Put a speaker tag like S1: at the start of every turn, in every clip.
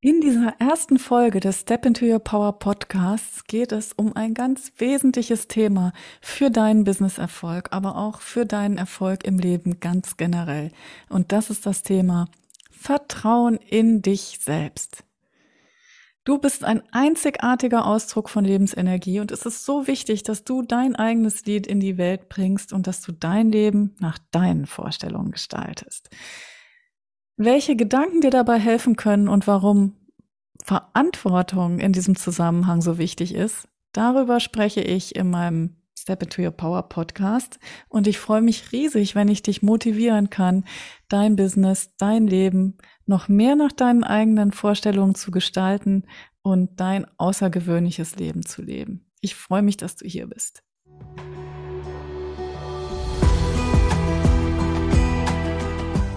S1: In dieser ersten Folge des Step into Your Power Podcasts geht es um ein ganz wesentliches Thema für deinen Businesserfolg, aber auch für deinen Erfolg im Leben ganz generell. Und das ist das Thema Vertrauen in dich selbst. Du bist ein einzigartiger Ausdruck von Lebensenergie und es ist so wichtig, dass du dein eigenes Lied in die Welt bringst und dass du dein Leben nach deinen Vorstellungen gestaltest welche Gedanken dir dabei helfen können und warum Verantwortung in diesem Zusammenhang so wichtig ist, darüber spreche ich in meinem Step into Your Power Podcast. Und ich freue mich riesig, wenn ich dich motivieren kann, dein Business, dein Leben noch mehr nach deinen eigenen Vorstellungen zu gestalten und dein außergewöhnliches Leben zu leben. Ich freue mich, dass du hier bist.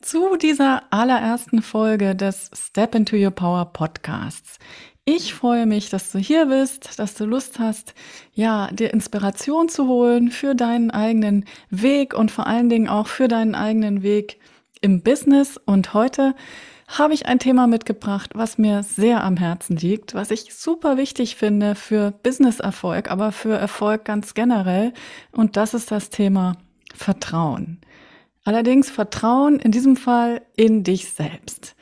S1: zu dieser allerersten Folge des Step into Your Power Podcasts. Ich freue mich, dass du hier bist, dass du Lust hast, ja, dir Inspiration zu holen für deinen eigenen Weg und vor allen Dingen auch für deinen eigenen Weg im Business. Und heute habe ich ein Thema mitgebracht, was mir sehr am Herzen liegt, was ich super wichtig finde für Business-Erfolg, aber für Erfolg ganz generell. Und das ist das Thema Vertrauen. Allerdings Vertrauen in diesem Fall in dich selbst.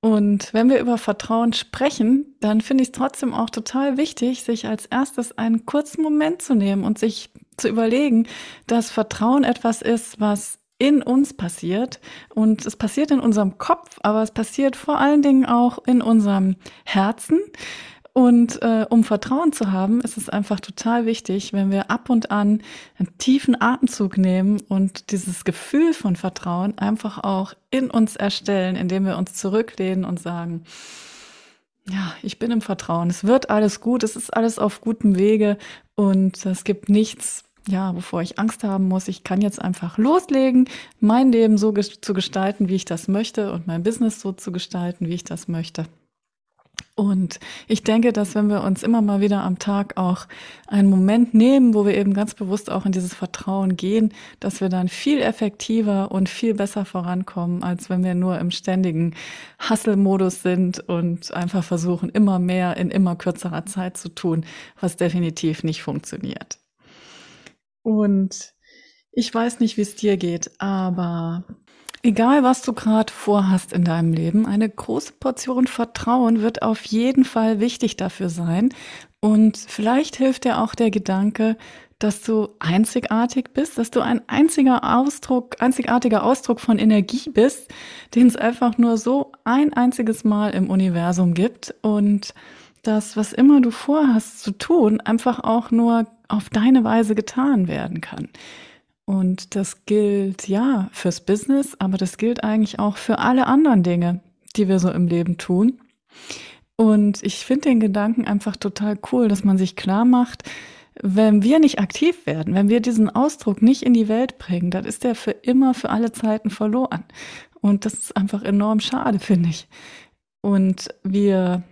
S1: Und wenn wir über Vertrauen sprechen, dann finde ich es trotzdem auch total wichtig, sich als erstes einen kurzen Moment zu nehmen und sich zu überlegen, dass Vertrauen etwas ist, was in uns passiert. Und es passiert in unserem Kopf, aber es passiert vor allen Dingen auch in unserem Herzen. Und äh, um Vertrauen zu haben, ist es einfach total wichtig, wenn wir ab und an einen tiefen Atemzug nehmen und dieses Gefühl von Vertrauen einfach auch in uns erstellen, indem wir uns zurücklehnen und sagen, ja, ich bin im Vertrauen. Es wird alles gut. Es ist alles auf gutem Wege und es gibt nichts, ja, wovor ich Angst haben muss. Ich kann jetzt einfach loslegen, mein Leben so zu gestalten, wie ich das möchte und mein Business so zu gestalten, wie ich das möchte. Und ich denke, dass wenn wir uns immer mal wieder am Tag auch einen Moment nehmen, wo wir eben ganz bewusst auch in dieses Vertrauen gehen, dass wir dann viel effektiver und viel besser vorankommen, als wenn wir nur im ständigen Hustle-Modus sind und einfach versuchen, immer mehr in immer kürzerer Zeit zu tun, was definitiv nicht funktioniert. Und ich weiß nicht, wie es dir geht, aber Egal, was du gerade vorhast in deinem Leben, eine große Portion Vertrauen wird auf jeden Fall wichtig dafür sein. Und vielleicht hilft dir auch der Gedanke, dass du einzigartig bist, dass du ein einziger Ausdruck, einzigartiger Ausdruck von Energie bist, den es einfach nur so ein einziges Mal im Universum gibt und dass was immer du vorhast zu tun, einfach auch nur auf deine Weise getan werden kann. Und das gilt ja fürs Business, aber das gilt eigentlich auch für alle anderen Dinge, die wir so im Leben tun. Und ich finde den Gedanken einfach total cool, dass man sich klar macht, wenn wir nicht aktiv werden, wenn wir diesen Ausdruck nicht in die Welt bringen, dann ist der für immer, für alle Zeiten verloren. Und das ist einfach enorm schade, finde ich. Und wir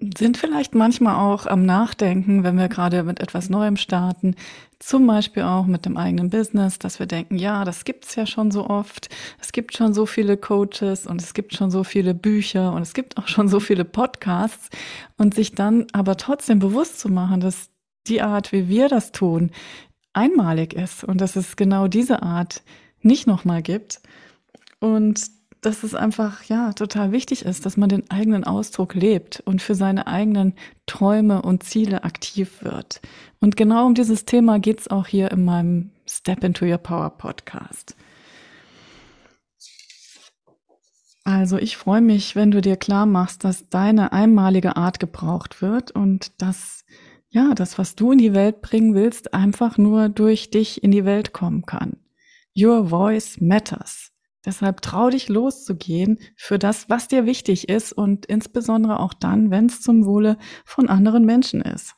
S1: sind vielleicht manchmal auch am Nachdenken, wenn wir gerade mit etwas Neuem starten, zum Beispiel auch mit dem eigenen Business, dass wir denken, ja, das gibt's ja schon so oft, es gibt schon so viele Coaches und es gibt schon so viele Bücher und es gibt auch schon so viele Podcasts. Und sich dann aber trotzdem bewusst zu machen, dass die Art, wie wir das tun, einmalig ist und dass es genau diese Art nicht nochmal gibt. Und dass es einfach ja total wichtig ist, dass man den eigenen Ausdruck lebt und für seine eigenen Träume und Ziele aktiv wird. Und genau um dieses Thema geht es auch hier in meinem Step into Your Power Podcast. Also ich freue mich, wenn du dir klar machst, dass deine einmalige Art gebraucht wird und dass ja, das, was du in die Welt bringen willst, einfach nur durch dich in die Welt kommen kann. Your voice matters. Deshalb trau dich loszugehen für das, was dir wichtig ist und insbesondere auch dann, wenn es zum Wohle von anderen Menschen ist.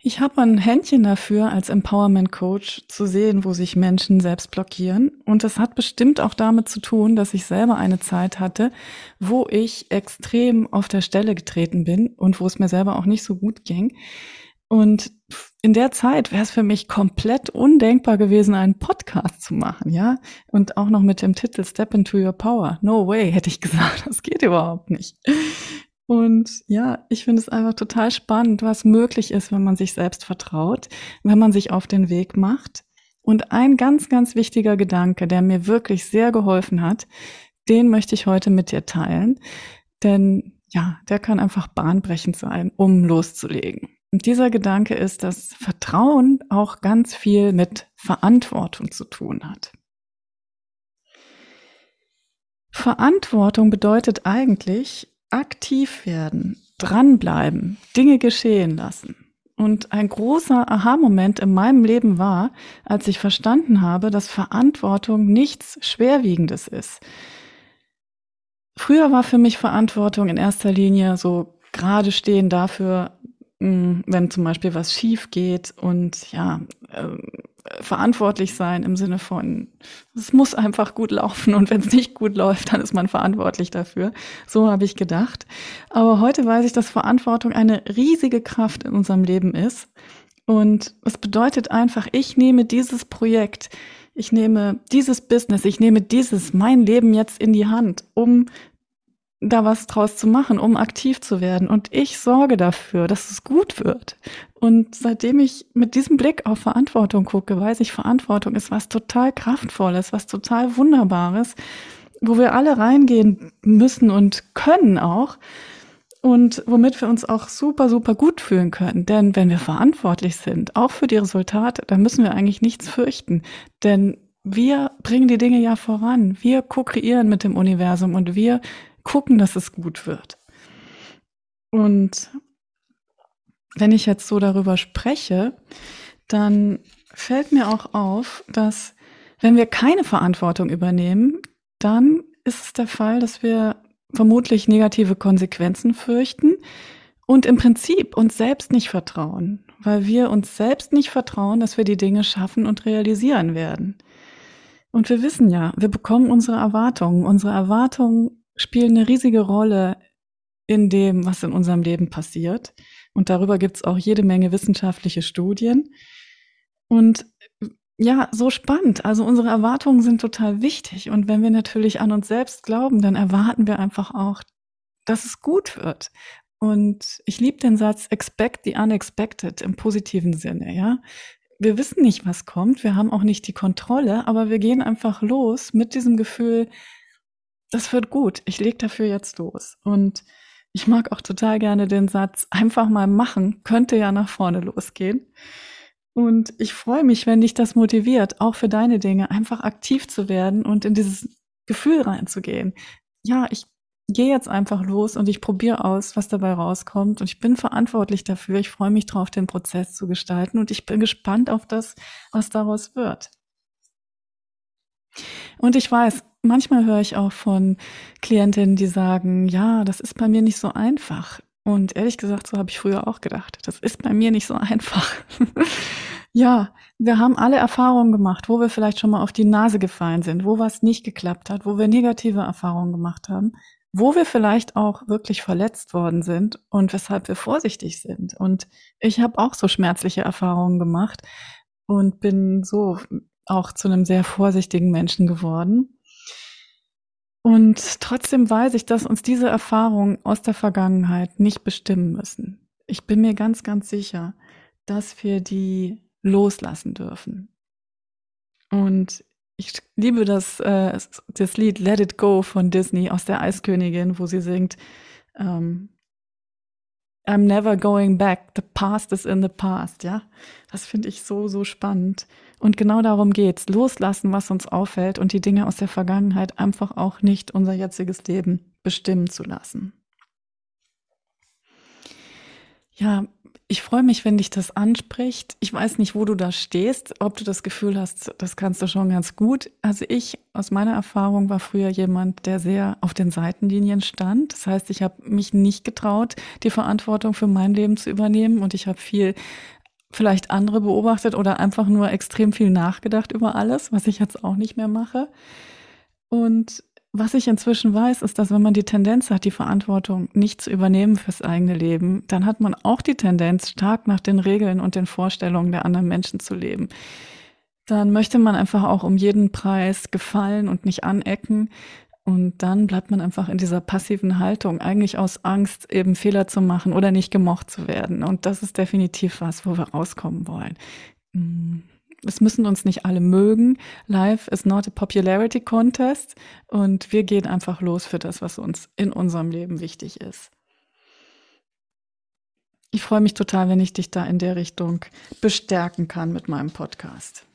S1: Ich habe ein Händchen dafür, als Empowerment Coach zu sehen, wo sich Menschen selbst blockieren. Und das hat bestimmt auch damit zu tun, dass ich selber eine Zeit hatte, wo ich extrem auf der Stelle getreten bin und wo es mir selber auch nicht so gut ging. Und in der Zeit wäre es für mich komplett undenkbar gewesen, einen Podcast zu machen, ja? Und auch noch mit dem Titel Step into Your Power. No way, hätte ich gesagt. Das geht überhaupt nicht. Und ja, ich finde es einfach total spannend, was möglich ist, wenn man sich selbst vertraut, wenn man sich auf den Weg macht. Und ein ganz, ganz wichtiger Gedanke, der mir wirklich sehr geholfen hat, den möchte ich heute mit dir teilen. Denn ja, der kann einfach bahnbrechend sein, um loszulegen. Und dieser Gedanke ist, dass Vertrauen auch ganz viel mit Verantwortung zu tun hat. Verantwortung bedeutet eigentlich aktiv werden, dranbleiben, Dinge geschehen lassen. Und ein großer Aha-Moment in meinem Leben war, als ich verstanden habe, dass Verantwortung nichts Schwerwiegendes ist. Früher war für mich Verantwortung in erster Linie so gerade stehen dafür, wenn zum Beispiel was schief geht und ja, äh, verantwortlich sein im Sinne von, es muss einfach gut laufen und wenn es nicht gut läuft, dann ist man verantwortlich dafür. So habe ich gedacht. Aber heute weiß ich, dass Verantwortung eine riesige Kraft in unserem Leben ist. Und es bedeutet einfach, ich nehme dieses Projekt, ich nehme dieses Business, ich nehme dieses, mein Leben jetzt in die Hand, um da was draus zu machen, um aktiv zu werden. Und ich sorge dafür, dass es gut wird. Und seitdem ich mit diesem Blick auf Verantwortung gucke, weiß ich, Verantwortung ist was total Kraftvolles, was total Wunderbares, wo wir alle reingehen müssen und können auch. Und womit wir uns auch super, super gut fühlen können. Denn wenn wir verantwortlich sind, auch für die Resultate, dann müssen wir eigentlich nichts fürchten. Denn wir bringen die Dinge ja voran. Wir ko-kreieren mit dem Universum und wir gucken, dass es gut wird. Und wenn ich jetzt so darüber spreche, dann fällt mir auch auf, dass wenn wir keine Verantwortung übernehmen, dann ist es der Fall, dass wir vermutlich negative Konsequenzen fürchten und im Prinzip uns selbst nicht vertrauen, weil wir uns selbst nicht vertrauen, dass wir die Dinge schaffen und realisieren werden. Und wir wissen ja, wir bekommen unsere Erwartungen. Unsere Erwartungen spielen eine riesige Rolle in dem, was in unserem Leben passiert. Und darüber gibt es auch jede Menge wissenschaftliche Studien. Und ja, so spannend. Also unsere Erwartungen sind total wichtig. Und wenn wir natürlich an uns selbst glauben, dann erwarten wir einfach auch, dass es gut wird. Und ich liebe den Satz, expect the unexpected im positiven Sinne, ja. Wir wissen nicht, was kommt. Wir haben auch nicht die Kontrolle, aber wir gehen einfach los mit diesem Gefühl, das wird gut. Ich leg dafür jetzt los. Und ich mag auch total gerne den Satz, einfach mal machen, könnte ja nach vorne losgehen. Und ich freue mich, wenn dich das motiviert, auch für deine Dinge, einfach aktiv zu werden und in dieses Gefühl reinzugehen. Ja, ich gehe jetzt einfach los und ich probiere aus, was dabei rauskommt. Und ich bin verantwortlich dafür. Ich freue mich drauf, den Prozess zu gestalten. Und ich bin gespannt auf das, was daraus wird. Und ich weiß, manchmal höre ich auch von Klientinnen, die sagen, ja, das ist bei mir nicht so einfach. Und ehrlich gesagt, so habe ich früher auch gedacht. Das ist bei mir nicht so einfach. ja, wir haben alle Erfahrungen gemacht, wo wir vielleicht schon mal auf die Nase gefallen sind, wo was nicht geklappt hat, wo wir negative Erfahrungen gemacht haben, wo wir vielleicht auch wirklich verletzt worden sind und weshalb wir vorsichtig sind. Und ich habe auch so schmerzliche Erfahrungen gemacht und bin so auch zu einem sehr vorsichtigen Menschen geworden. Und trotzdem weiß ich, dass uns diese Erfahrungen aus der Vergangenheit nicht bestimmen müssen. Ich bin mir ganz, ganz sicher, dass wir die loslassen dürfen. Und ich liebe das, äh, das Lied Let It Go von Disney aus der Eiskönigin, wo sie singt, ähm, I'm never going back. The past is in the past, ja. Das finde ich so, so spannend. Und genau darum geht's. Loslassen, was uns auffällt und die Dinge aus der Vergangenheit einfach auch nicht unser jetziges Leben bestimmen zu lassen. Ja, Ich freue mich, wenn dich das anspricht. Ich weiß nicht, wo du da stehst, ob du das Gefühl hast, das kannst du schon ganz gut. Also ich aus meiner Erfahrung war früher jemand, der sehr auf den Seitenlinien stand. Das heißt, ich habe mich nicht getraut, die Verantwortung für mein Leben zu übernehmen und ich habe viel vielleicht andere beobachtet oder einfach nur extrem viel nachgedacht über alles, was ich jetzt auch nicht mehr mache. Und was ich inzwischen weiß, ist, dass wenn man die Tendenz hat, die Verantwortung nicht zu übernehmen fürs eigene Leben, dann hat man auch die Tendenz, stark nach den Regeln und den Vorstellungen der anderen Menschen zu leben. Dann möchte man einfach auch um jeden Preis gefallen und nicht anecken. Und dann bleibt man einfach in dieser passiven Haltung, eigentlich aus Angst, eben Fehler zu machen oder nicht gemocht zu werden. Und das ist definitiv was, wo wir rauskommen wollen. Hm es müssen uns nicht alle mögen. Life is not a popularity contest. Und wir gehen einfach los für das, was uns in unserem Leben wichtig ist. Ich freue mich total, wenn ich dich da in der Richtung bestärken kann mit meinem Podcast.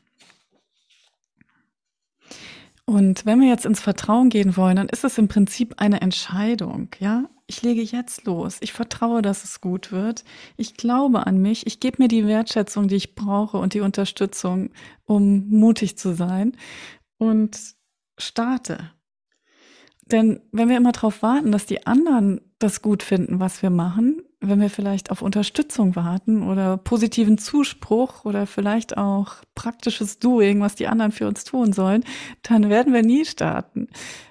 S1: Und wenn wir jetzt ins Vertrauen gehen wollen, dann ist es im Prinzip eine Entscheidung, ja? ich lege jetzt los. Ich vertraue, dass es gut wird. Ich glaube an mich. Ich gebe mir die Wertschätzung, die ich brauche und die Unterstützung, um mutig zu sein und starte. Denn wenn wir immer darauf warten, dass die anderen das gut finden, was wir machen, wenn wir vielleicht auf Unterstützung warten oder positiven Zuspruch oder vielleicht auch praktisches Doing, was die anderen für uns tun sollen, dann werden wir nie starten.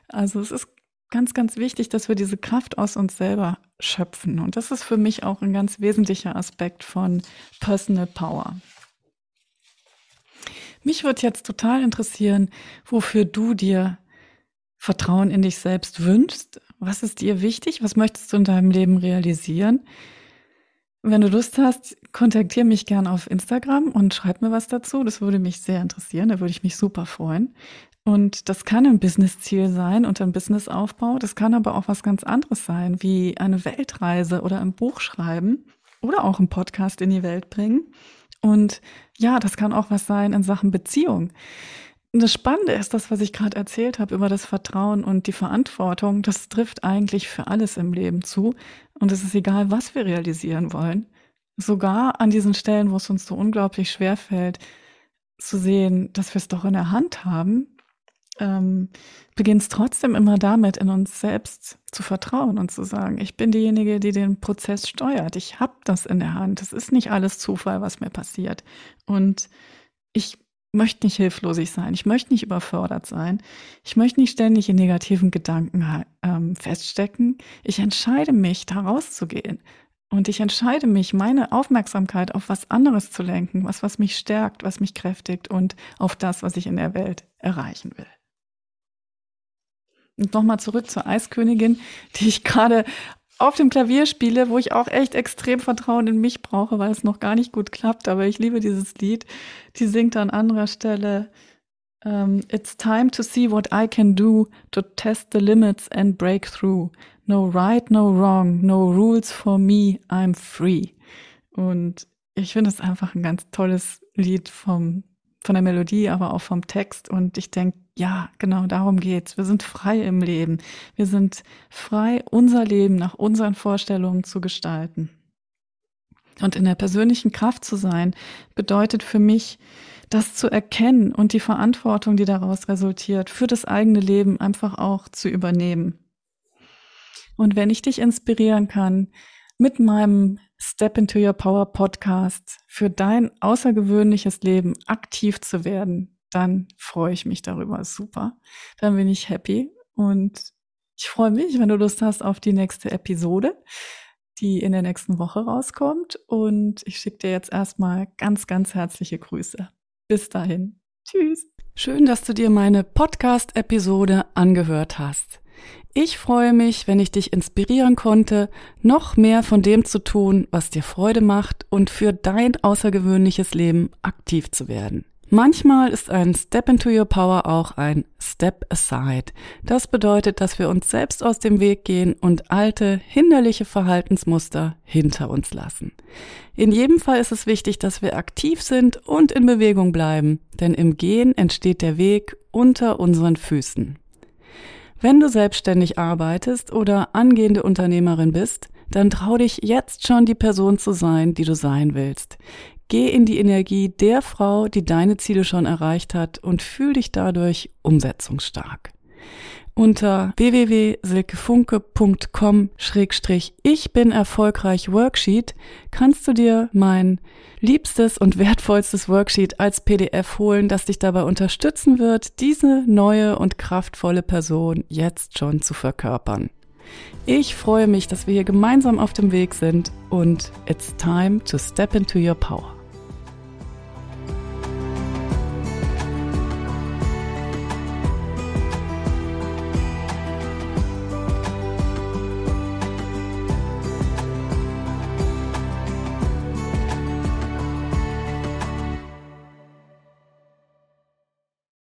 S1: Also es ist ganz, ganz wichtig, dass wir diese Kraft aus uns selber schöpfen. Und das ist für mich auch ein ganz wesentlicher Aspekt von Personal Power. Mich würde jetzt total interessieren, wofür du dir Vertrauen in dich selbst wünschst. Was ist dir wichtig? Was möchtest du in deinem Leben realisieren? Wenn du Lust hast, kontaktiere mich gern auf Instagram und schreib mir was dazu. Das würde mich sehr interessieren. Da würde ich mich super freuen. Und das kann ein Business-Ziel sein und ein Businessaufbau. Das kann aber auch was ganz anderes sein, wie eine Weltreise oder ein Buch schreiben oder auch einen Podcast in die Welt bringen. Und ja, das kann auch was sein in Sachen Beziehung. Das Spannende ist das, was ich gerade erzählt habe über das Vertrauen und die Verantwortung. Das trifft eigentlich für alles im Leben zu. Und es ist egal, was wir realisieren wollen. Sogar an diesen Stellen, wo es uns so unglaublich schwer fällt, zu sehen, dass wir es doch in der Hand haben, ähm, beginnt es trotzdem immer damit, in uns selbst zu vertrauen und zu sagen, ich bin diejenige, die den Prozess steuert. Ich habe das in der Hand. Es ist nicht alles Zufall, was mir passiert. Und ich möchte nicht hilflosig sein. Ich möchte nicht überfordert sein. Ich möchte nicht ständig in negativen Gedanken ähm, feststecken. Ich entscheide mich, da rauszugehen. Und ich entscheide mich, meine Aufmerksamkeit auf was anderes zu lenken, was, was mich stärkt, was mich kräftigt und auf das, was ich in der Welt erreichen will. Und nochmal zurück zur Eiskönigin, die ich gerade auf dem Klavier spiele, wo ich auch echt extrem Vertrauen in mich brauche, weil es noch gar nicht gut klappt. Aber ich liebe dieses Lied. Die singt an anderer Stelle. Um, ähm, It's time to see what I can do to test the limits and break through. No right, no wrong, no rules for me, I'm free. Und ich finde es einfach ein ganz tolles Lied vom, von der Melodie, aber auch vom Text. Und ich denke, ja, genau darum geht's. Wir sind frei im Leben. Wir sind frei, unser Leben nach unseren Vorstellungen zu gestalten. Und in der persönlichen Kraft zu sein, bedeutet für mich, das zu erkennen und die Verantwortung, die daraus resultiert, für das eigene Leben einfach auch zu übernehmen. Und wenn ich dich inspirieren kann, mit meinem Step into Your Power Podcast für dein außergewöhnliches Leben aktiv zu werden, dann freue ich mich darüber super. Dann bin ich happy und ich freue mich, wenn du Lust hast auf die nächste Episode, die in der nächsten Woche rauskommt. Und ich schicke dir jetzt erstmal ganz, ganz herzliche Grüße. Bis dahin. Tschüss. Schön, dass du dir meine Podcast-Episode angehört hast. Ich freue mich, wenn ich dich inspirieren konnte, noch mehr von dem zu tun, was dir Freude macht und für dein außergewöhnliches Leben aktiv zu werden. Manchmal ist ein Step into Your Power auch ein Step Aside. Das bedeutet, dass wir uns selbst aus dem Weg gehen und alte, hinderliche Verhaltensmuster hinter uns lassen. In jedem Fall ist es wichtig, dass wir aktiv sind und in Bewegung bleiben, denn im Gehen entsteht der Weg unter unseren Füßen. Wenn du selbstständig arbeitest oder angehende Unternehmerin bist, dann trau dich jetzt schon die Person zu sein, die du sein willst. Geh in die Energie der Frau, die deine Ziele schon erreicht hat und fühl dich dadurch umsetzungsstark. Unter www.silkefunke.com-ich bin erfolgreich Worksheet kannst du dir mein liebstes und wertvollstes Worksheet als PDF holen, das dich dabei unterstützen wird, diese neue und kraftvolle Person jetzt schon zu verkörpern. Ich freue mich, dass wir hier gemeinsam auf dem Weg sind und it's time to step into your power.